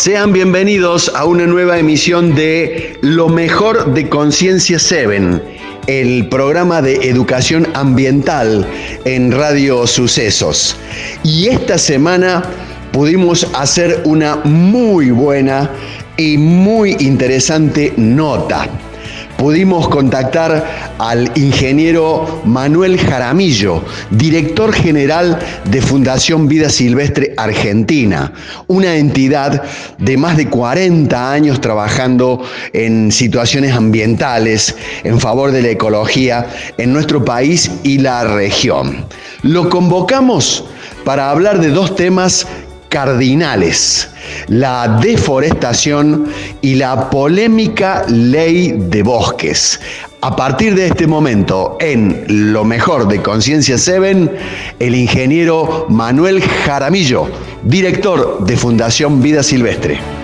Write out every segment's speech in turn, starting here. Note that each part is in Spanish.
Sean bienvenidos a una nueva emisión de Lo mejor de Conciencia 7, el programa de educación ambiental en Radio Sucesos. Y esta semana pudimos hacer una muy buena y muy interesante nota pudimos contactar al ingeniero Manuel Jaramillo, director general de Fundación Vida Silvestre Argentina, una entidad de más de 40 años trabajando en situaciones ambientales en favor de la ecología en nuestro país y la región. Lo convocamos para hablar de dos temas cardinales, la deforestación y la polémica ley de bosques. A partir de este momento, en Lo mejor de Conciencia 7, el ingeniero Manuel Jaramillo, director de Fundación Vida Silvestre.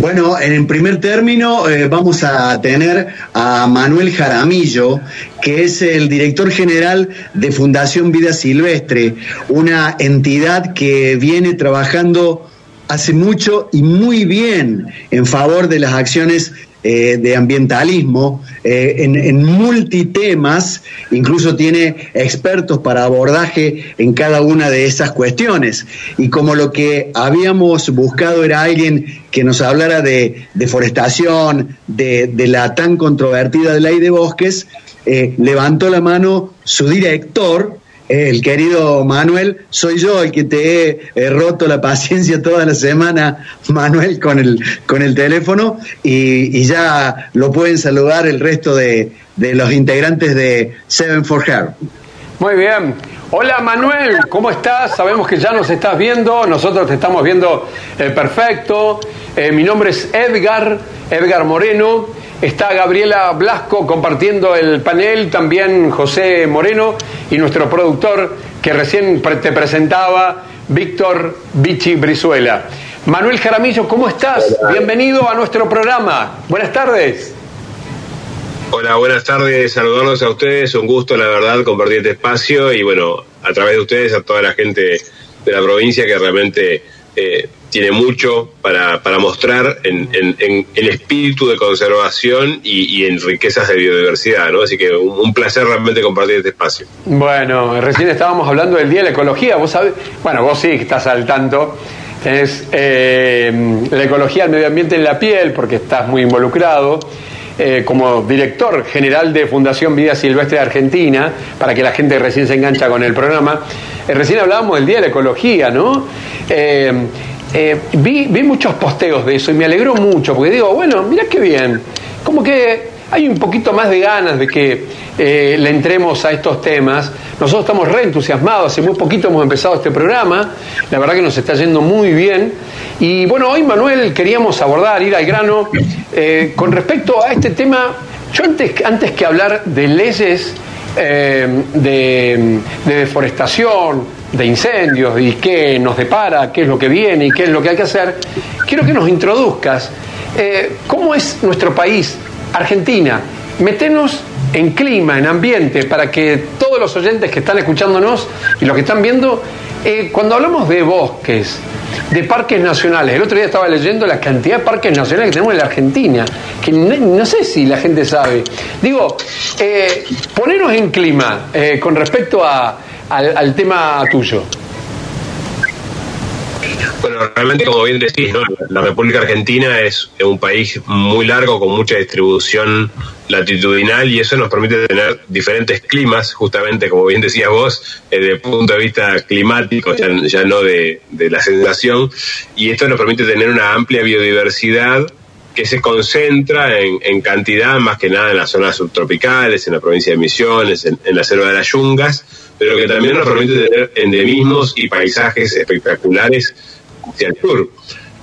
Bueno, en primer término eh, vamos a tener a Manuel Jaramillo, que es el director general de Fundación Vida Silvestre, una entidad que viene trabajando hace mucho y muy bien en favor de las acciones eh, de ambientalismo eh, en, en, multitemas, incluso tiene expertos para abordaje en cada una de esas cuestiones. Y como lo que habíamos buscado era alguien que nos hablara de deforestación, de, de la tan controvertida ley de bosques, eh, levantó la mano su director, el querido Manuel, soy yo el que te he, roto la paciencia toda la semana, Manuel, con el, con el teléfono, y, ya lo pueden saludar el resto de, los integrantes de Seven for Her. Muy bien. Hola Manuel, ¿cómo estás? Sabemos que ya nos estás viendo, nosotros te estamos viendo eh, perfecto. Eh, mi nombre es Edgar, Edgar Moreno. Está Gabriela Blasco compartiendo el panel, también José Moreno y nuestro productor que recién te presentaba, Víctor Vichy Brizuela. Manuel Jaramillo, ¿cómo estás? Bienvenido a nuestro programa. Buenas tardes. Hola, buenas tardes, saludarlos a ustedes, un gusto la verdad compartir este espacio y bueno, a través de ustedes a toda la gente de la provincia que realmente eh, tiene mucho para, para mostrar en, el espíritu de conservación y, en riquezas de biodiversidad, ¿no? Así que un, placer realmente compartir este espacio. Bueno, recién estábamos hablando del Día de la Ecología, vos sabés, bueno, vos sí estás al tanto, tenés eh, la ecología del medio ambiente en la piel, porque estás muy involucrado. Eh, como director general de Fundación Vida Silvestre de Argentina, para que la gente recién se engancha con el programa. Eh, recién hablábamos del Día de la Ecología, ¿no? Eh, vi, vi muchos posteos de eso y me alegró mucho, porque digo, bueno, mira qué bien, como que hay un poquito más de ganas de que eh, le entremos a estos temas. Nosotros estamos re entusiasmados, hace muy poquito hemos empezado este programa, la verdad que nos está yendo muy bien. Y bueno, hoy Manuel queríamos abordar, ir al grano, eh, con respecto a este tema, yo antes, antes que hablar de leyes de, de deforestación, de incendios y qué nos depara, qué es lo que viene y qué es lo que hay que hacer, quiero que nos introduzcas eh, cómo es nuestro país, Argentina. Metenos en clima, en ambiente, para que todos los oyentes que están escuchándonos y los que están viendo, eh, cuando hablamos de bosques, de parques nacionales, el otro día estaba leyendo la cantidad de parques nacionales que tenemos en la Argentina, que no, sé si la gente sabe. Digo, eh, ponernos en clima con respecto a al, tema tuyo. Bueno, realmente, como bien decís, la República Argentina es un país muy largo, con mucha distribución latitudinal, y eso nos permite tener diferentes climas, justamente, como bien decías vos, desde el punto de vista climático, ya, no de, la sensación, y esto nos permite tener una amplia biodiversidad que se concentra en, cantidad más que nada en las zonas subtropicales, en la provincia de Misiones, en, en la selva de las Yungas, pero que también nos permite tener endemismos y paisajes espectaculares hacia el sur.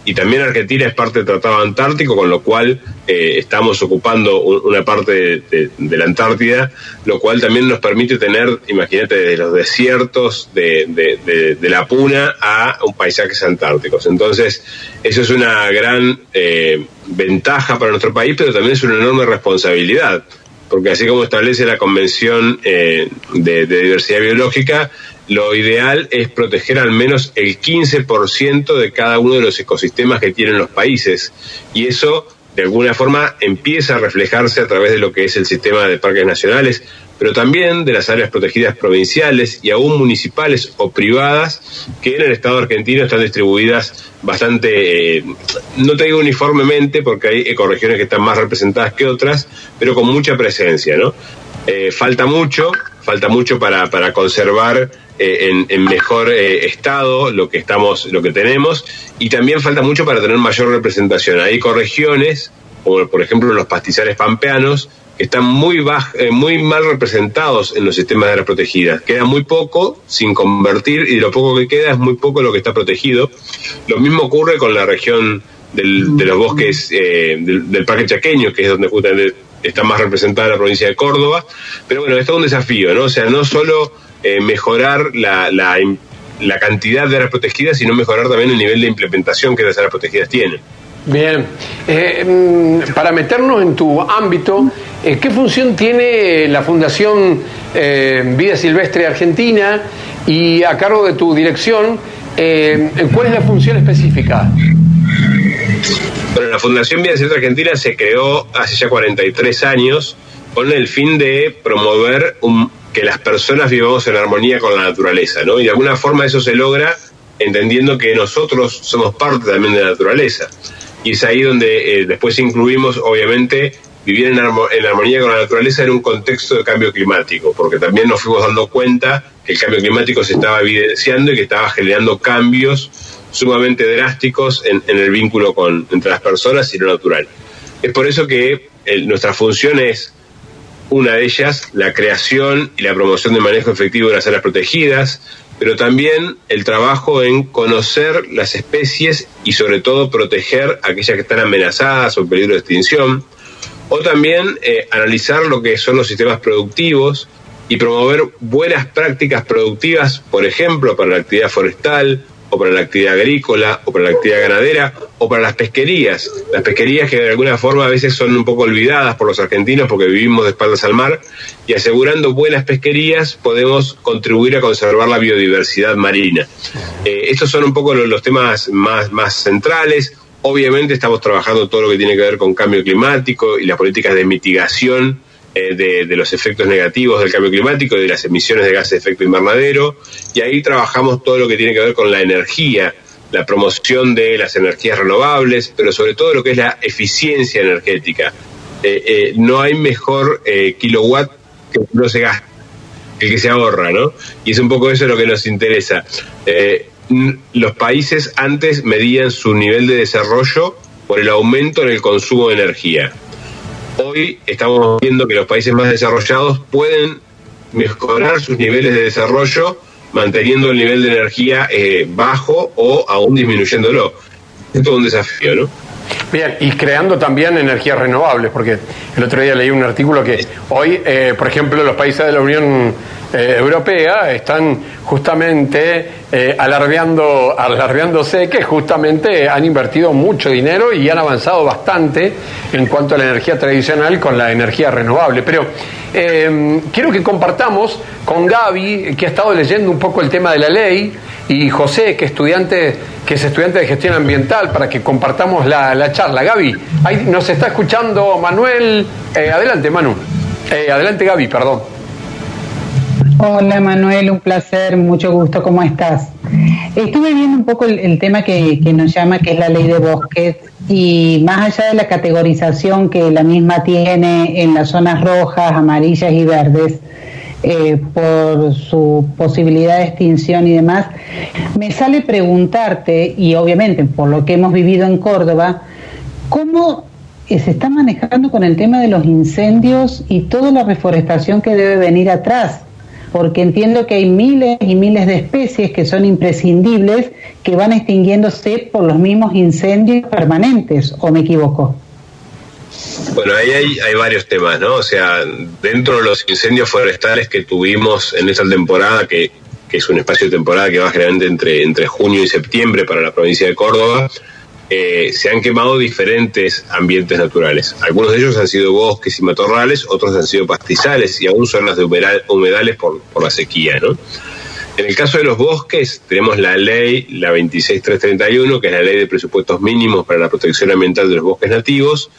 Y también Argentina es parte del Tratado Antártico, con lo cual eh, estamos ocupando una parte de, la Antártida, lo cual también nos permite tener, imagínate, de los desiertos de, la Puna a un paisajes antárticos. Entonces, eso es una gran eh, ventaja para nuestro país, pero también es una enorme responsabilidad porque así como establece la Convención eh, de, Diversidad Biológica, lo ideal es proteger al menos el 15% de cada uno de los ecosistemas que tienen los países. Y eso, de alguna forma, empieza a reflejarse a través de lo que es el sistema de parques nacionales, pero también de las áreas protegidas provinciales y aún municipales o privadas que en el Estado argentino están distribuidas bastante, eh, no te digo uniformemente porque hay ecorregiones que están más representadas que otras, pero con mucha presencia, ¿no? Eh, falta mucho, falta mucho para, para conservar eh, en, mejor eh, estado lo que estamos, lo que tenemos, y también falta mucho para tener mayor representación. Hay ecorregiones, como por ejemplo los pastizales pampeanos, que están muy, eh, muy mal representados en los sistemas de áreas protegidas. Queda muy poco sin convertir y lo poco que queda es muy poco lo que está protegido. Lo mismo ocurre con la región de los bosques del, del, Parque Chaqueño, que es donde justamente está más representada la provincia de Córdoba. Pero bueno, esto es un desafío, ¿no? O sea, no solo eh, mejorar la, la, cantidad de áreas protegidas, sino mejorar también el nivel de implementación que las áreas protegidas tienen. Bien, eh, mm, para meternos en tu ámbito, eh, ¿qué función tiene la Fundación Vida Silvestre Argentina y a cargo de tu dirección, cuál es la función específica? Bueno, la Fundación Vida Silvestre Argentina se creó hace ya 43 años con el fin de promover un, que las personas vivamos en armonía con la naturaleza, ¿no? Y de alguna forma eso se logra entendiendo que nosotros somos parte también de la naturaleza. Y es ahí donde eh, después incluimos, obviamente, vivir en, armonía con la naturaleza en un contexto de cambio climático, porque también nos fuimos dando cuenta que el cambio climático se estaba evidenciando y que estaba generando cambios sumamente drásticos en, el vínculo con, entre las personas y lo natural. Es por eso que nuestra función es una de ellas, la creación y la promoción de manejo efectivo de las áreas protegidas, pero también el trabajo en conocer las especies y sobre todo proteger aquellas que están amenazadas o en peligro de extinción, o también eh, analizar lo que son los sistemas productivos y promover buenas prácticas productivas, por ejemplo, para la actividad forestal o para la actividad agrícola, o para la actividad ganadera, o para las pesquerías. Las pesquerías que de alguna forma a veces son un poco olvidadas por los argentinos porque vivimos de espaldas al mar, y asegurando buenas pesquerías podemos contribuir a conservar la biodiversidad marina. Eh, estos son un poco los, temas más, más centrales. Obviamente estamos trabajando todo lo que tiene que ver con cambio climático y las políticas de mitigación eh, de, los efectos negativos del cambio climático y de las emisiones de gases de efecto invernadero. Y ahí trabajamos todo lo que tiene que ver con la energía, la promoción de las energías renovables, pero sobre todo lo que es la eficiencia energética. Eh, eh, no hay mejor kilowatt que no se gasta, el que se ahorra, ¿no? Y es un poco eso lo que nos interesa. los países antes medían su nivel de desarrollo por el aumento en el consumo de energía hoy estamos viendo que los países más desarrollados pueden mejorar sus niveles de desarrollo manteniendo el nivel de energía eh, bajo o aún disminuyéndolo. Es todo un desafío, ¿no? Bien, y creando también energías renovables, porque el otro día leí un artículo que hoy, eh, por ejemplo, los países de la Unión eh, Europea están justamente eh, alardeándose que justamente han invertido mucho dinero y han avanzado bastante en cuanto a la energía tradicional con la energía renovable. Pero eh, quiero que compartamos con Gaby, que ha estado leyendo un poco el tema de la ley, y José, que, estudiante, que es estudiante de gestión ambiental, para que compartamos la, charla. Gaby, ahí nos está escuchando Manuel. Eh, adelante, Manu. Adelante, Gaby, perdón. Hola Manuel, un placer, mucho gusto, ¿cómo estás? Estuve viendo un poco el, tema que, nos llama, que es la ley de bosques, y más allá de la categorización que la misma tiene en las zonas rojas, amarillas y verdes, eh, por su posibilidad de extinción y demás, me sale preguntarte, y obviamente por lo que hemos vivido en Córdoba, ¿cómo se está manejando con el tema de los incendios y toda la reforestación que debe venir atrás? Porque entiendo que hay miles y miles de especies que son imprescindibles que van extinguiéndose por los mismos incendios permanentes, ¿o me equivoco? Bueno, ahí hay, varios temas, ¿no? O sea, dentro de los incendios forestales que tuvimos en esta temporada, que, es un espacio de temporada que va generalmente entre, entre junio y septiembre para la provincia de Córdoba, eh, se han quemado diferentes ambientes naturales. Algunos de ellos han sido bosques y matorrales, otros han sido pastizales y aún zonas de humedales por, la sequía, ¿no? En el caso de los bosques, tenemos la ley, la 26331, que es la ley de presupuestos mínimos para la protección ambiental de los bosques nativos,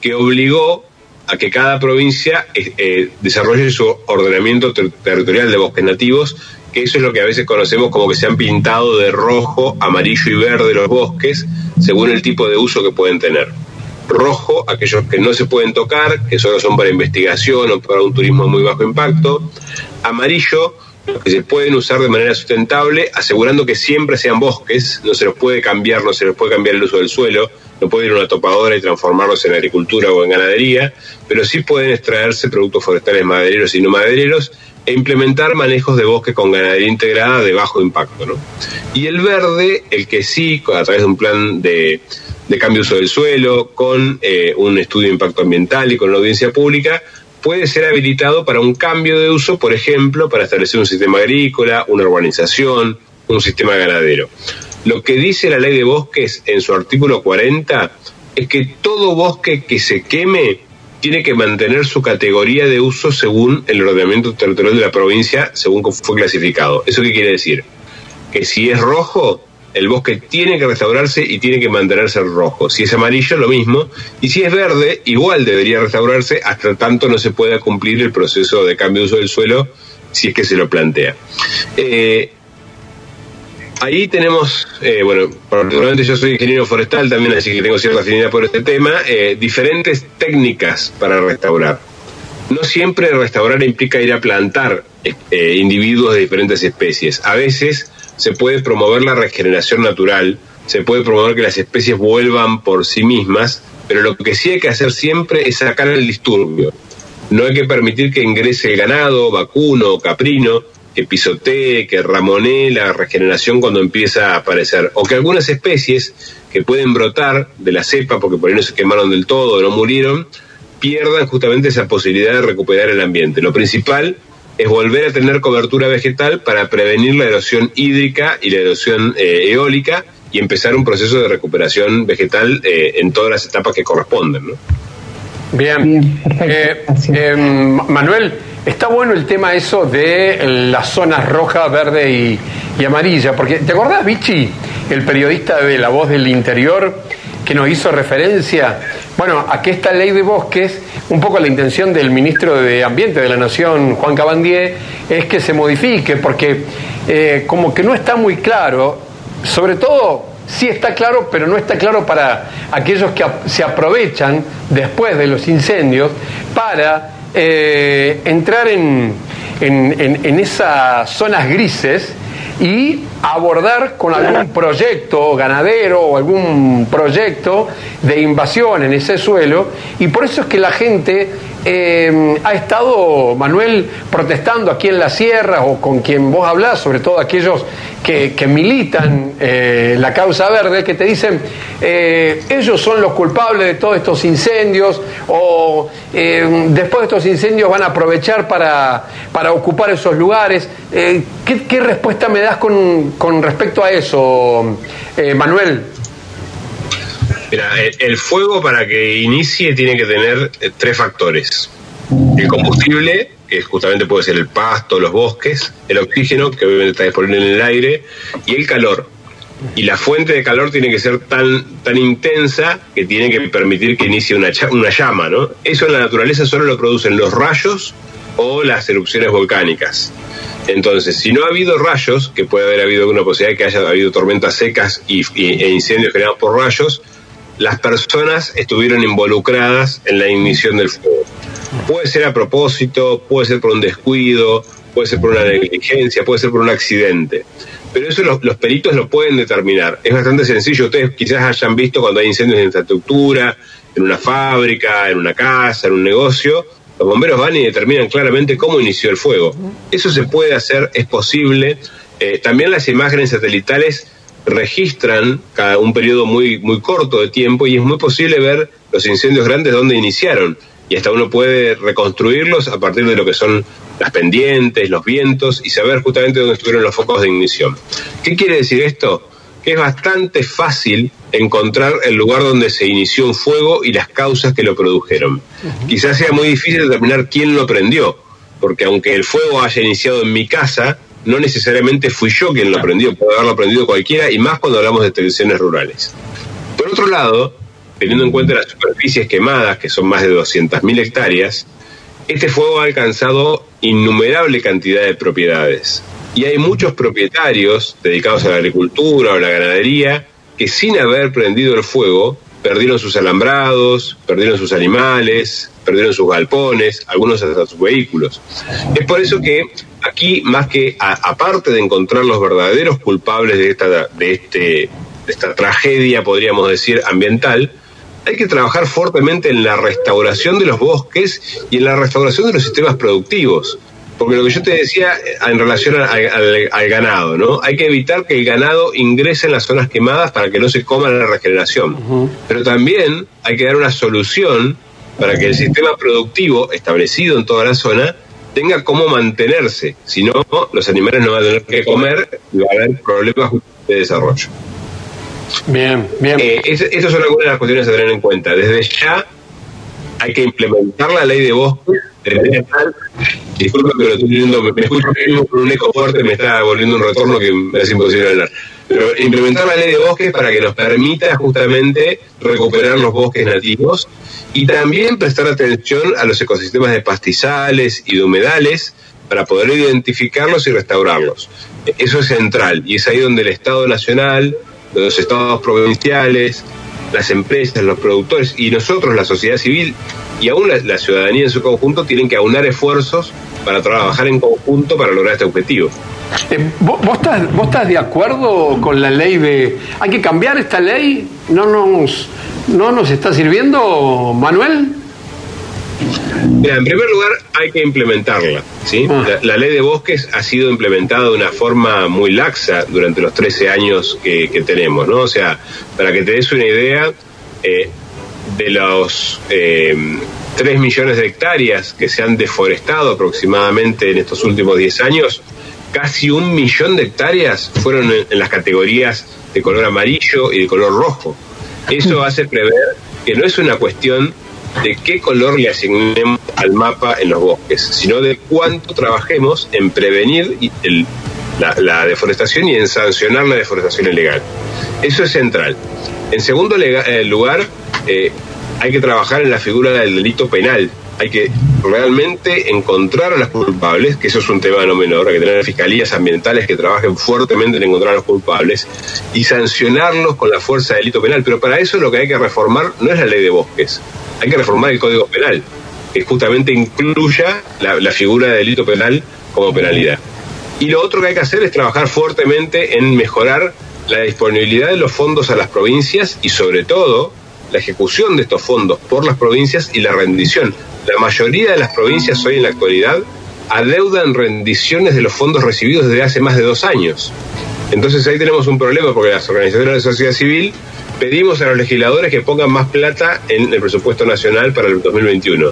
que obligó a que cada provincia eh, eh, desarrolle su ordenamiento territorial de bosques nativos, que eso es lo que a veces conocemos como que se han pintado de rojo, amarillo y verde los bosques, según el tipo de uso que pueden tener. Rojo, aquellos que no se pueden tocar, que solo son para investigación o para un turismo muy bajo impacto. Amarillo, que se pueden usar de manera sustentable, asegurando que siempre sean bosques, no se los puede cambiar, no se les puede cambiar el uso del suelo, no puede ir una topadora y transformarlos en agricultura o en ganadería, pero sí pueden extraerse productos forestales madereros y no madereros e implementar manejos de bosque con ganadería integrada de bajo impacto. ¿no? Y el verde, el que sí, a través de un plan de, cambio de uso del suelo, con eh, un estudio de impacto ambiental y con la audiencia pública, puede ser habilitado para un cambio de uso, por ejemplo, para establecer un sistema agrícola, una urbanización, un sistema ganadero. Lo que dice la ley de bosques en su artículo 40 es que todo bosque que se queme tiene que mantener su categoría de uso según el ordenamiento territorial de la provincia, según fue clasificado. ¿Eso qué quiere decir? Que si es rojo, el bosque tiene que restaurarse y tiene que mantenerse rojo. Si es amarillo, lo mismo. Y si es verde, igual debería restaurarse hasta tanto no se pueda cumplir el proceso de cambio de uso del suelo, si es que se lo plantea. Eh, ahí tenemos, eh, bueno, particularmente yo soy ingeniero forestal también, así que tengo cierta afinidad por este tema, eh, diferentes técnicas para restaurar. No siempre restaurar implica ir a plantar individuos de diferentes especies. A veces se puede promover la regeneración natural, se puede promover que las especies vuelvan por sí mismas, pero lo que sí hay que hacer siempre es sacar el disturbio. No hay que permitir que ingrese el ganado, vacuno, caprino, que pisotee, que ramonee la regeneración cuando empieza a aparecer. O que algunas especies que pueden brotar de la cepa, porque por ahí no se quemaron del todo, o no murieron, pierdan justamente esa posibilidad de recuperar el ambiente. Lo principal es volver a tener cobertura vegetal para prevenir la erosión hídrica y la erosión eh, eólica y empezar un proceso de recuperación vegetal eh, en todas las etapas que corresponden. ¿no? Bien, eh, Manuel, está bueno el tema eso de las zonas roja, verde y, y amarilla, porque ¿te acordás, Vichy, el periodista de La Voz del Interior? que nos hizo referencia, bueno, a que esta ley de bosques, un poco la intención del ministro de Ambiente de la Nación, Juan Cabandier, es que se modifique, porque eh, como que no está muy claro, sobre todo sí está claro, pero no está claro para aquellos que se aprovechan después de los incendios para eh, entrar en, en esas zonas grises y abordar con algún proyecto ganadero o algún proyecto de invasión en ese suelo y por eso es que la gente eh, ha estado, Manuel, protestando aquí en la sierra o con quien vos hablás, sobre todo aquellos que, militan eh, la causa verde, que te dicen, eh, ellos son los culpables de todos estos incendios o después de estos incendios van a aprovechar para, para ocupar esos lugares. ¿qué, ¿qué, respuesta me das con, con respecto a eso, Manuel? Mira, el fuego para que inicie tiene que tener eh, tres factores. El combustible, que justamente puede ser el pasto, los bosques, el oxígeno, que obviamente está disponible en el aire, y el calor. Y la fuente de calor tiene que ser tan, tan intensa que tiene que permitir que inicie una, una llama, ¿no? Eso en la naturaleza solo lo producen los rayos o las erupciones volcánicas. Entonces, si no ha habido rayos, que puede haber habido una posibilidad de que haya habido tormentas secas y, e incendios generados por rayos, las personas estuvieron involucradas en la ignición del fuego. Puede ser a propósito, puede ser por un descuido, puede ser por una negligencia, puede ser por un accidente. Pero eso los, peritos lo pueden determinar. Es bastante sencillo. Ustedes quizás hayan visto cuando hay incendios en infraestructura, en una fábrica, en una casa, en un negocio, los bomberos van y determinan claramente cómo inició el fuego. Eso se puede hacer, es posible. Eh, también las imágenes satelitales registran cada un periodo muy, muy corto de tiempo y es muy posible ver los incendios grandes donde iniciaron y hasta uno puede reconstruirlos a partir de lo que son las pendientes, los vientos y saber justamente dónde estuvieron los focos de ignición. ¿Qué quiere decir esto? Que es bastante fácil encontrar el lugar donde se inició un fuego y las causas que lo produjeron. Quizás sea muy difícil determinar quién lo prendió, porque aunque el fuego haya iniciado en mi casa, no necesariamente fui yo quien lo aprendió, puede haberlo aprendido cualquiera, y más cuando hablamos de extensiones rurales. Por otro lado, teniendo en cuenta las superficies quemadas, que son más de 200.000 hectáreas, este fuego ha alcanzado innumerable cantidad de propiedades. Y hay muchos propietarios dedicados a la agricultura o la ganadería que sin haber prendido el fuego perdieron sus alambrados, perdieron sus animales, perdieron sus galpones, algunos hasta sus vehículos. Es por eso que aquí, más que aparte de encontrar los verdaderos culpables de esta, de, este, de esta tragedia, podríamos decir, ambiental, hay que trabajar fuertemente en la restauración de los bosques y en la restauración de los sistemas productivos. Porque lo que yo te decía eh, en relación al, ganado, ¿no? Hay que evitar que el ganado ingrese en las zonas quemadas para que no se coma la regeneración. Pero también hay que dar una solución para que el sistema productivo establecido en toda la zona tenga cómo mantenerse. Si no, los animales no van a tener que comer y va a haber problemas de desarrollo. Bien, bien. Eh, esas son algunas de las cuestiones a tener en cuenta. Desde ya hay que implementar la ley de bosques Pero estoy viendo, me, escucho con un eco fuerte, me está volviendo un retorno que es imposible hablar. Pero implementar la ley de bosques para que nos permita justamente recuperar los bosques nativos y también prestar atención a los ecosistemas de pastizales y de humedales para poder identificarlos y restaurarlos. Eso es central y es ahí donde el Estado Nacional, los estados provinciales, las empresas, los productores y nosotros, la sociedad civil y aún la, ciudadanía en su conjunto, tienen que aunar esfuerzos para trabajar en conjunto para lograr este objetivo. Eh, ¿vos, estás, ¿Vos estás de acuerdo con la ley de... ¿Hay que cambiar esta ley? ¿No nos, no nos está sirviendo, Manuel? Mira, en primer lugar hay que implementarla. ¿sí? Ah. La, ley de bosques ha sido implementada de una forma muy laxa durante los 13 años que, tenemos. ¿no? O sea, para que te des una idea, eh, de los eh, 3 millones de hectáreas que se han deforestado aproximadamente en estos últimos 10 años, casi un millón de hectáreas fueron en las categorías de color amarillo y de color rojo. Eso hace prever que no es una cuestión de qué color le asignemos al mapa en los bosques, sino de cuánto trabajemos en prevenir la, deforestación y en sancionar la deforestación ilegal. Eso es central. En segundo eh, lugar, eh, hay que trabajar en la figura del delito penal. Hay que realmente encontrar a los culpables, que eso es un tema no menor, que tener fiscalías ambientales que trabajen fuertemente en encontrar a los culpables y sancionarlos con la fuerza del delito penal. Pero para eso lo que hay que reformar no es la ley de bosques, hay que reformar el Código Penal, que justamente incluya la, figura del delito penal como penalidad. Y lo otro que hay que hacer es trabajar fuertemente en mejorar la disponibilidad de los fondos a las provincias y sobre todo la ejecución de estos fondos por las provincias y la rendición. La mayoría de las provincias hoy en la actualidad adeudan rendiciones de los fondos recibidos desde hace más de dos años. Entonces ahí tenemos un problema porque las organizaciones de la sociedad civil pedimos a los legisladores que pongan más plata en el presupuesto nacional para el 2021.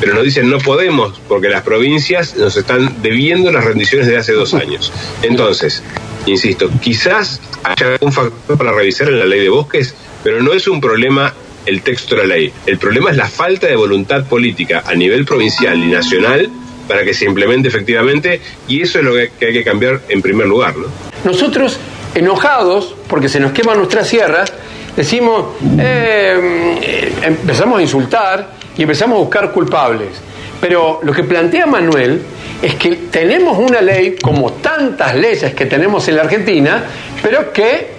Pero nos dicen no podemos porque las provincias nos están debiendo las rendiciones de hace dos años. Entonces, insisto, quizás haya un factor para revisar en la ley de bosques, pero no es un problema el texto de la ley. El problema es la falta de voluntad política a nivel provincial y nacional para que se implemente efectivamente y eso es lo que hay que cambiar en primer lugar. ¿no? Nosotros, enojados porque se nos queman nuestras sierras, decimos, eh, empezamos a insultar y empezamos a buscar culpables. Pero lo que plantea Manuel es que tenemos una ley, como tantas leyes que tenemos en la Argentina, pero que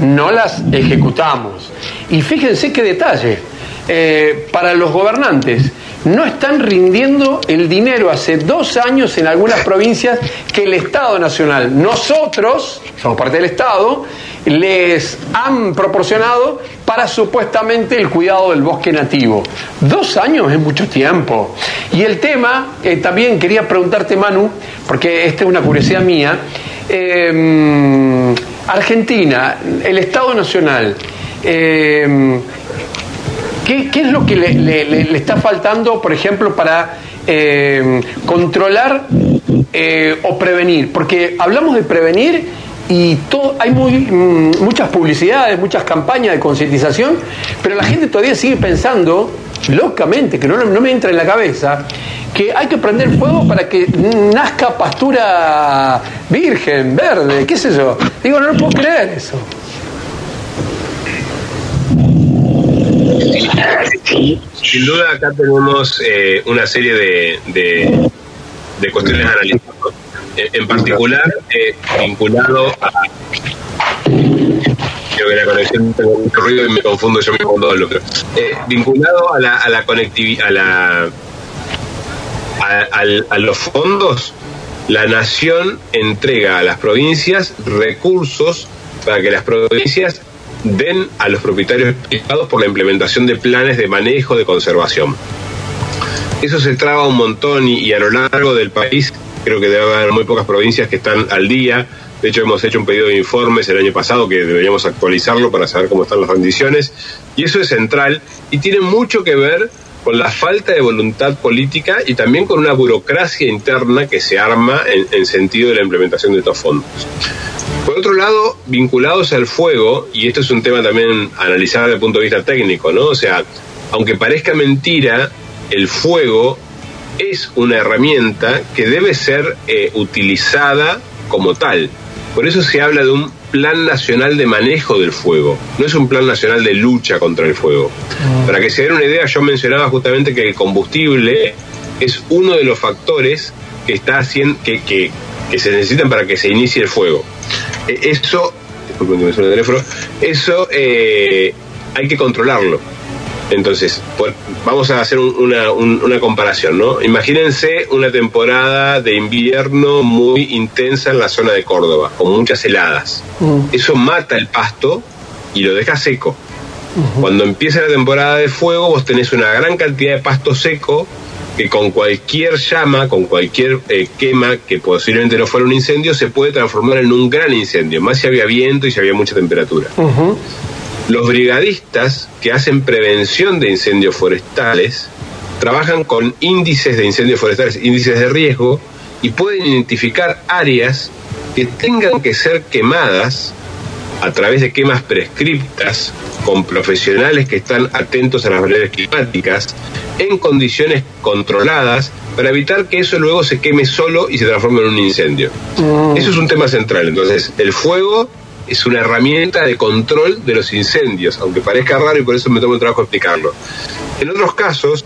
no las ejecutamos. Y fíjense qué detalle, eh, para los gobernantes, no están rindiendo el dinero hace dos años en algunas provincias que el Estado Nacional, nosotros, somos parte del Estado, les han proporcionado para supuestamente el cuidado del bosque nativo. Dos años es mucho tiempo. Y el tema, eh, también quería preguntarte, Manu, porque esta es una curiosidad mía, eh, Argentina, el Estado Nacional, eh, ¿qué, es lo que le, está faltando, por ejemplo, para controlar o prevenir? Porque hablamos de prevenir y todo, hay muy, mm, muchas publicidades, muchas campañas de concientización, pero la gente todavía sigue pensando locamente, que no, no me entra en la cabeza, que hay que prender fuego para que nazca pastura virgen, verde, qué sé yo. Digo, no lo puedo creer eso. Sin duda acá tenemos eh, una serie de, de, cuestiones a analizar. En, particular, eh, vinculado a... Creo que la conexión tengo mucho ruido y me confundo yo mismo todo lo eh, vinculado a la, a la conectividad, a la... a los fondos, la nación entrega a las provincias recursos para que las provincias den a los propietarios privados por la implementación de planes de manejo de conservación. Eso se traba un montón y, a lo largo del país creo que debe haber muy pocas provincias que están al día. De hecho, hemos hecho un pedido de informes el año pasado que deberíamos actualizarlo para saber cómo están las condiciones. Y eso es central y tiene mucho que ver con la falta de voluntad política y también con una burocracia interna que se arma en, en sentido de la implementación de estos fondos. Por otro lado, vinculados al fuego, y esto es un tema también analizado desde el punto de vista técnico, ¿no? O sea, aunque parezca mentira, el fuego es una herramienta que debe ser eh, utilizada como tal. Por eso se habla de un plan nacional de manejo del fuego, no es un plan nacional de lucha contra el fuego. Ah. Para que se den una idea, yo mencionaba justamente que el combustible es uno de los factores que, está haciendo, que, que, que se necesitan para que se inicie el fuego. Eh, eso, disculpen que me el teléfono, eso eh, hay que controlarlo. Entonces, vamos a hacer una, una, comparación, ¿no? Imagínense una temporada de invierno muy intensa en la zona de Córdoba, con muchas heladas. Mm. Eso mata el pasto y lo deja seco. Cuando empieza la temporada de fuego, vos tenés una gran cantidad de pasto seco que con cualquier llama, con cualquier eh, quema, que posiblemente no fuera un incendio, se puede transformar en un gran incendio, más si había viento y si había mucha temperatura. Los brigadistas que hacen prevención de incendios forestales trabajan con índices de incendios forestales, índices de riesgo, y pueden identificar áreas que tengan que ser quemadas a través de quemas prescriptas con profesionales que están atentos a las variables climáticas en condiciones controladas para evitar que eso luego se queme solo y se transforme en un incendio. Mm. Eso es un tema central. Entonces, el fuego es una herramienta de control de los incendios, aunque parezca raro y por eso me tomo el trabajo explicarlo. En otros casos,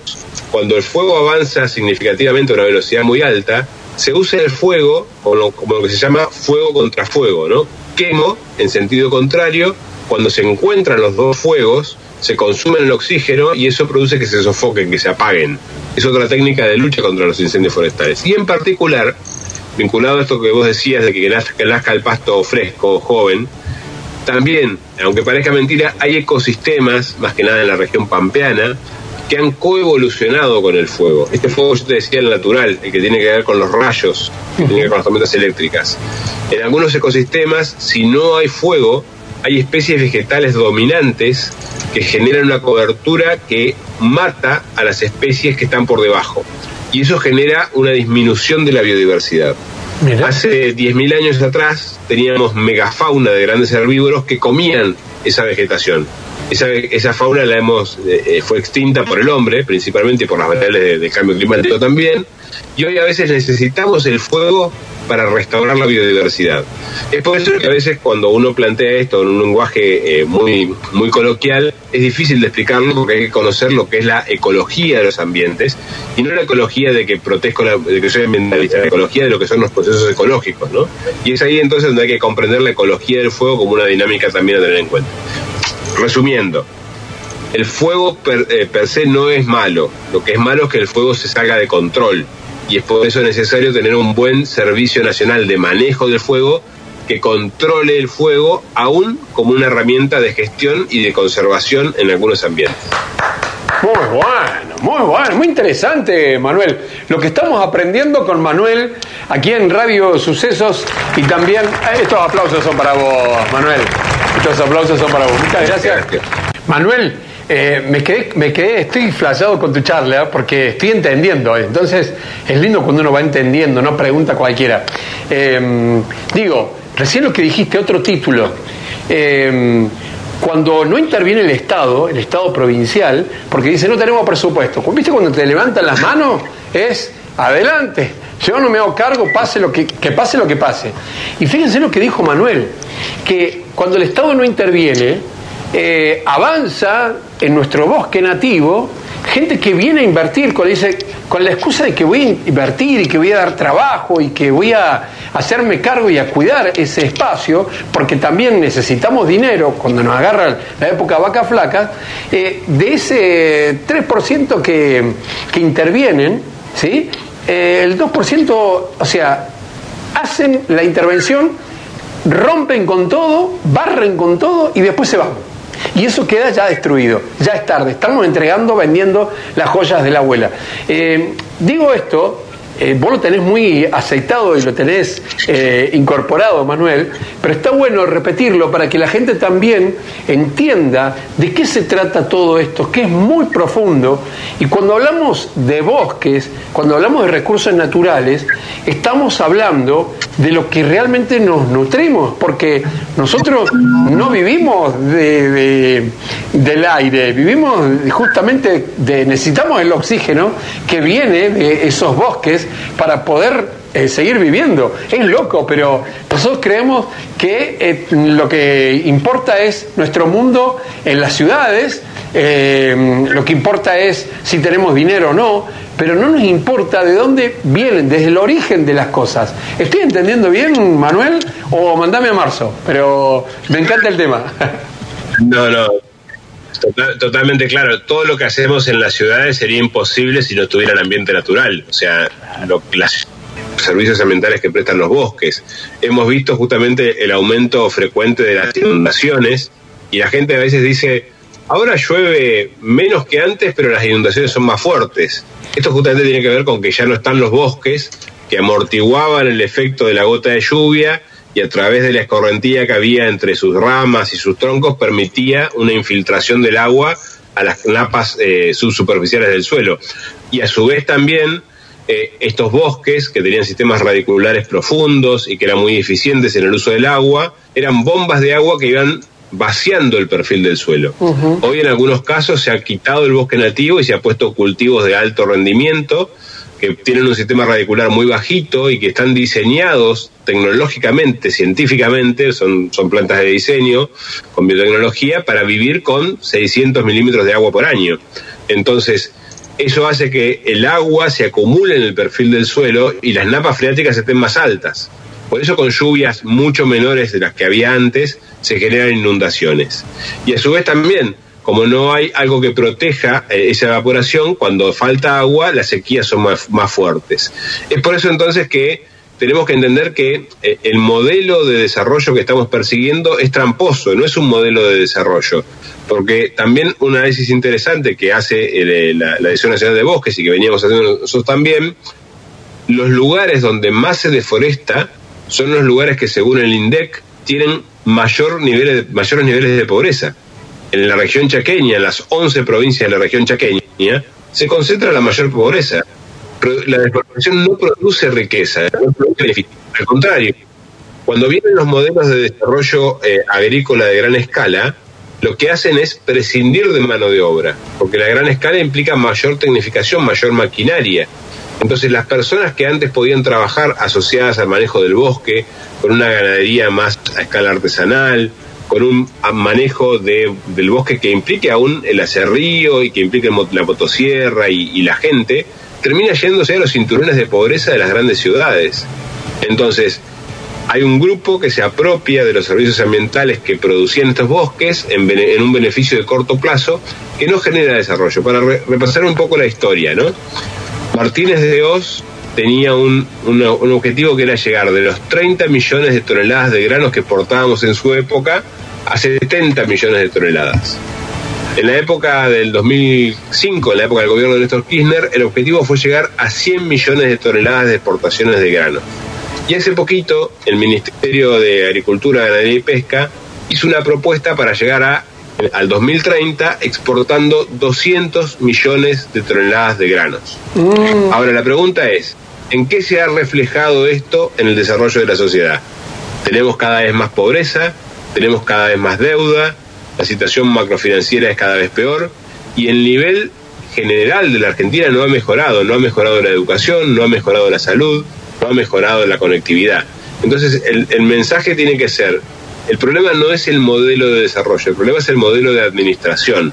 cuando el fuego avanza significativamente a una velocidad muy alta, se usa el fuego como como lo que se llama fuego contra fuego, ¿no? Quemo en sentido contrario, cuando se encuentran los dos fuegos, se consumen el oxígeno y eso produce que se sofoquen, que se apaguen. Es otra técnica de lucha contra los incendios forestales. Y en particular, vinculado a esto que vos decías de que nazca, el pasto fresco, joven, también, aunque parezca mentira, hay ecosistemas, más que nada en la región pampeana, que han coevolucionado con el fuego. Este fuego, yo te decía, el natural, el que tiene que ver con los rayos, tiene que ver con las tormentas eléctricas. En algunos ecosistemas, si no hay fuego, hay especies vegetales dominantes que generan una cobertura que mata a las especies que están por debajo. Y eso genera una disminución de la biodiversidad. Hace 10.000 años atrás teníamos megafauna de grandes herbívoros que comían esa vegetación. Esa, esa fauna la hemos eh, eh, fue extinta por el hombre, principalmente por las variables de cambio climático también, y hoy a veces necesitamos el fuego para restaurar la biodiversidad. Es por eso que a veces cuando uno plantea esto en un lenguaje eh, muy, muy coloquial, es difícil de explicarlo porque hay que conocer lo que es la ecología de los ambientes y no la ecología de que protejo de que soy ambientalista, la ecología de lo que son los procesos ecológicos, ¿no? Y es ahí entonces donde hay que comprender la ecología del fuego como una dinámica también a tener en cuenta. Resumiendo, el fuego per, eh, per se no es malo, lo que es malo es que el fuego se salga de control y es por eso necesario tener un buen servicio nacional de manejo del fuego que controle el fuego aún como una herramienta de gestión y de conservación en algunos ambientes. Muy bueno, muy bueno, muy interesante, Manuel. Lo que estamos aprendiendo con Manuel aquí en Radio Sucesos y también eh, estos aplausos son para vos, Manuel. Estos aplausos son para vos. Muchas gracias. Manuel, eh, me, quedé, me quedé, estoy flasheado con tu charla porque estoy entendiendo. Entonces, es lindo cuando uno va entendiendo, no pregunta cualquiera. Em, digo, recién lo que dijiste, otro título. Em, cuando no interviene el Estado, el Estado provincial, porque dice no tenemos presupuesto. ¿Viste cuando te levantan las manos? Es adelante. Yo no me hago cargo, pase lo que, pase lo que pase. Y fíjense lo que dijo Manuel, que cuando el Estado no interviene, eh, avanza en nuestro bosque nativo gente que viene a invertir con, dice, con la excusa de que voy a invertir y que voy a dar trabajo y que voy a hacerme cargo y a cuidar ese espacio, porque también necesitamos dinero cuando nos agarra la época vaca flaca, eh, de ese 3% que, que intervienen, ¿sí? Eh, el 2%, o sea, hacen la intervención, rompen con todo, barren con todo y después se van. Y eso queda ya destruido, ya es tarde, estamos entregando, vendiendo las joyas de la abuela. Eh, digo esto eh, vos lo tenés muy aceitado y lo tenés eh, incorporado, Manuel, pero está bueno repetirlo para que la gente también entienda de qué se trata todo esto, que es muy profundo. Y cuando hablamos de bosques, cuando hablamos de recursos naturales, estamos hablando de lo que realmente nos nutrimos, porque nosotros no vivimos de, del aire, vivimos justamente de, necesitamos el oxígeno que viene de esos bosques para poder eh, seguir viviendo. Es loco, pero nosotros creemos que eh, lo que importa es nuestro mundo en las ciudades, eh, lo que importa es si tenemos dinero o no, pero no nos importa de dónde vienen, desde el origen de las cosas. ¿Estoy entendiendo bien, Manuel? O mandame a marzo, pero me encanta el tema. No, no, totalmente claro. Todo lo que hacemos en las ciudades sería imposible si no tuviera el ambiente natural. O sea, los servicios ambientales que prestan los bosques. Hemos visto justamente el aumento frecuente de las inundaciones y la gente a veces dice, ahora llueve menos que antes, pero las inundaciones son más fuertes. Esto justamente tiene que ver con que ya no están los bosques que amortiguaban el efecto de la gota de lluvia y a través de la escorrentía que había entre sus ramas y sus troncos permitía una infiltración del agua a las napas eh, subsuperficiales del suelo. Y a su vez también eh, estos bosques, que tenían sistemas radiculares profundos y que eran muy eficientes en el uso del agua, eran bombas de agua que iban vaciando el perfil del suelo. Hoy en algunos casos se ha quitado el bosque nativo y se ha puesto cultivos de alto rendimiento que tienen un sistema radicular muy bajito y que están diseñados tecnológicamente, científicamente, son, son plantas de diseño con biotecnología para vivir con 600 milímetros de agua por año. Entonces, eso hace que el agua se acumule en el perfil del suelo y las napas freáticas estén más altas. Por eso con lluvias mucho menores de las que había antes se generan inundaciones. Y a su vez también como no hay algo que proteja eh, esa evaporación, cuando falta agua, las sequías son más, fuertes. Es por eso entonces que tenemos que entender que eh, el modelo de desarrollo que estamos persiguiendo es tramposo, no es un modelo de desarrollo. Porque también un análisis interesante que hace eh, la, la Nacional de Bosques y que veníamos haciendo nosotros también, los lugares donde más se deforesta son los lugares que según el INDEC tienen mayor niveles, mayores niveles de pobreza en la región chaqueña, en las 11 provincias de la región chaqueña, se concentra la mayor pobreza. La deforestación no produce riqueza, no produce. Al contrario, cuando vienen los modelos de desarrollo eh, agrícola de gran escala, lo que hacen es prescindir de mano de obra, porque la gran escala implica mayor tecnificación, mayor maquinaria. Entonces las personas que antes podían trabajar asociadas al manejo del bosque, con una ganadería más a escala artesanal, con un manejo de, del bosque que implique aún el acerrío y que implique la motosierra y, la gente, termina yéndose a los cinturones de pobreza de las grandes ciudades. Entonces, hay un grupo que se apropia de los servicios ambientales que producían estos bosques en, un beneficio de corto plazo que no genera desarrollo. Para repasar un poco la historia, ¿no? Martínez de Oz tenía un, un, objetivo que era llegar de los 30 millones de toneladas de granos que exportábamos en su época a 70 millones de toneladas. En la época del 2005, en la época del gobierno de Néstor Kirchner, el objetivo fue llegar a 100 millones de toneladas de exportaciones de grano. Y hace poquito, el Ministerio de Agricultura, Ganadería y Pesca hizo una propuesta para llegar a, al 2030 exportando 200 millones de toneladas de granos. Mm. Ahora, la pregunta es, ¿en qué se ha reflejado esto en el desarrollo de la sociedad? Tenemos cada vez más pobreza, tenemos cada vez más deuda, la situación macrofinanciera es cada vez peor y el nivel general de la Argentina no ha mejorado, no ha mejorado la educación, no ha mejorado la salud, no ha mejorado la conectividad. Entonces el, el mensaje tiene que ser, el problema no es el modelo de desarrollo, el problema es el modelo de administración.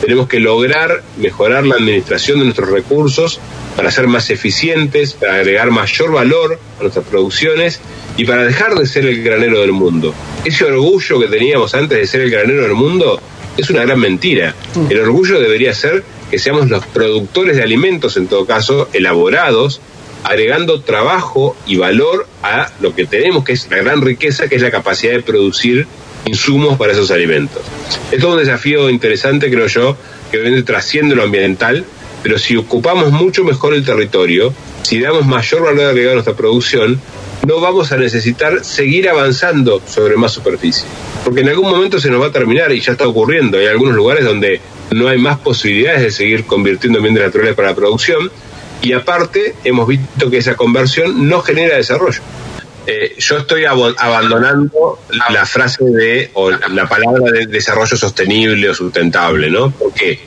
Tenemos que lograr mejorar la administración de nuestros recursos para ser más eficientes, para agregar mayor valor a nuestras producciones y para dejar de ser el granero del mundo. Ese orgullo que teníamos antes de ser el granero del mundo es una gran mentira. El orgullo debería ser que seamos los productores de alimentos, en todo caso, elaborados, agregando trabajo y valor a lo que tenemos, que es la gran riqueza, que es la capacidad de producir insumos para esos alimentos. Es todo un desafío interesante, creo yo, que viene trasciende lo ambiental, pero si ocupamos mucho mejor el territorio, si damos mayor valor agregado a nuestra producción, no vamos a necesitar seguir avanzando sobre más superficie. Porque en algún momento se nos va a terminar y ya está ocurriendo. Hay algunos lugares donde no hay más posibilidades de seguir convirtiendo en bienes naturales para la producción y aparte hemos visto que esa conversión no genera desarrollo. Eh, yo estoy abandonando la frase de, o la palabra de desarrollo sostenible o sustentable, ¿no? ¿Por qué?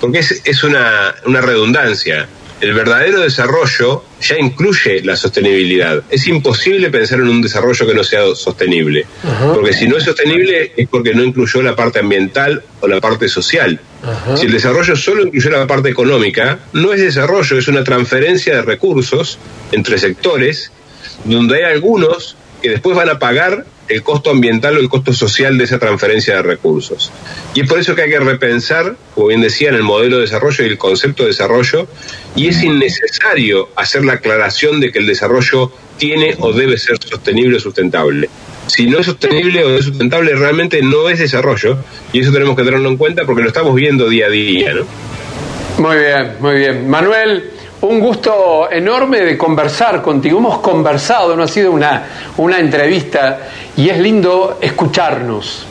Porque es, es una, una redundancia el verdadero desarrollo ya incluye la sostenibilidad. Es imposible pensar en un desarrollo que no sea sostenible, porque si no es sostenible es porque no incluyó la parte ambiental o la parte social. Si el desarrollo solo incluyó la parte económica, no es desarrollo, es una transferencia de recursos entre sectores, donde hay algunos que después van a pagar el costo ambiental o el costo social de esa transferencia de recursos. Y es por eso que hay que repensar, como bien decía, en el modelo de desarrollo y el concepto de desarrollo, y es innecesario hacer la aclaración de que el desarrollo tiene o debe ser sostenible o sustentable. Si no es sostenible o es sustentable, realmente no es desarrollo, y eso tenemos que tenerlo en cuenta porque lo estamos viendo día a día. ¿no? Muy bien, muy bien. Manuel, un gusto enorme de conversar contigo. Hemos conversado, no ha sido una, una entrevista, y es lindo escucharnos,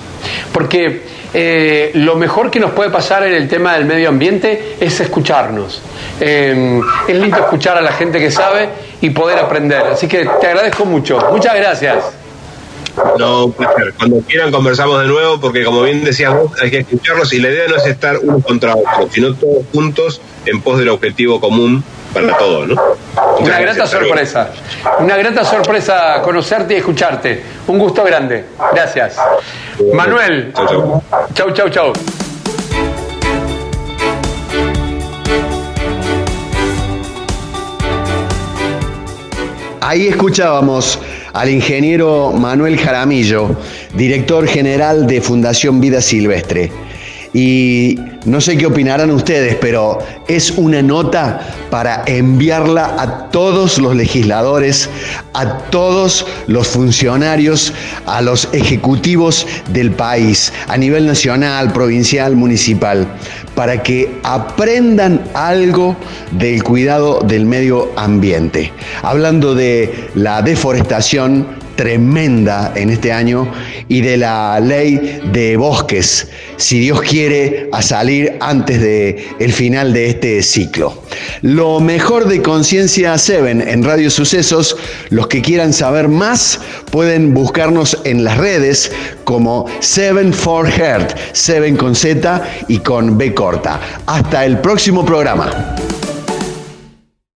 porque eh, lo mejor que nos puede pasar en el tema del medio ambiente es escucharnos. Eh, es lindo escuchar a la gente que sabe y poder aprender. Así que te agradezco mucho. Muchas gracias. No, un. Cuando quieran conversamos de nuevo, porque como bien decías vos, hay que escucharlos y la idea no es estar uno contra otro, sino todos juntos en pos del objetivo común para todos, ¿no? Una grata sorpresa. Una grata sorpresa conocerte y escucharte. Un gusto grande. Gracias. Manuel. Chau, chau. Chau, chau, chau. Ahí escuchábamos al ingeniero Manuel Jaramillo, director general de Fundación Vida Silvestre. Y no sé qué opinarán ustedes, pero es una nota para enviarla a todos los legisladores, a todos los funcionarios, a los ejecutivos del país, a nivel nacional, provincial, municipal, para que aprendan algo del cuidado del medio ambiente. Hablando de la deforestación, tremenda en este año y de la ley de bosques, si Dios quiere, a salir antes del el final de este ciclo. Lo mejor de Conciencia 7 en Radio Sucesos, los que quieran saber más pueden buscarnos en las redes como 7 for Heart, 7 con Z y con B corta. Hasta el próximo programa.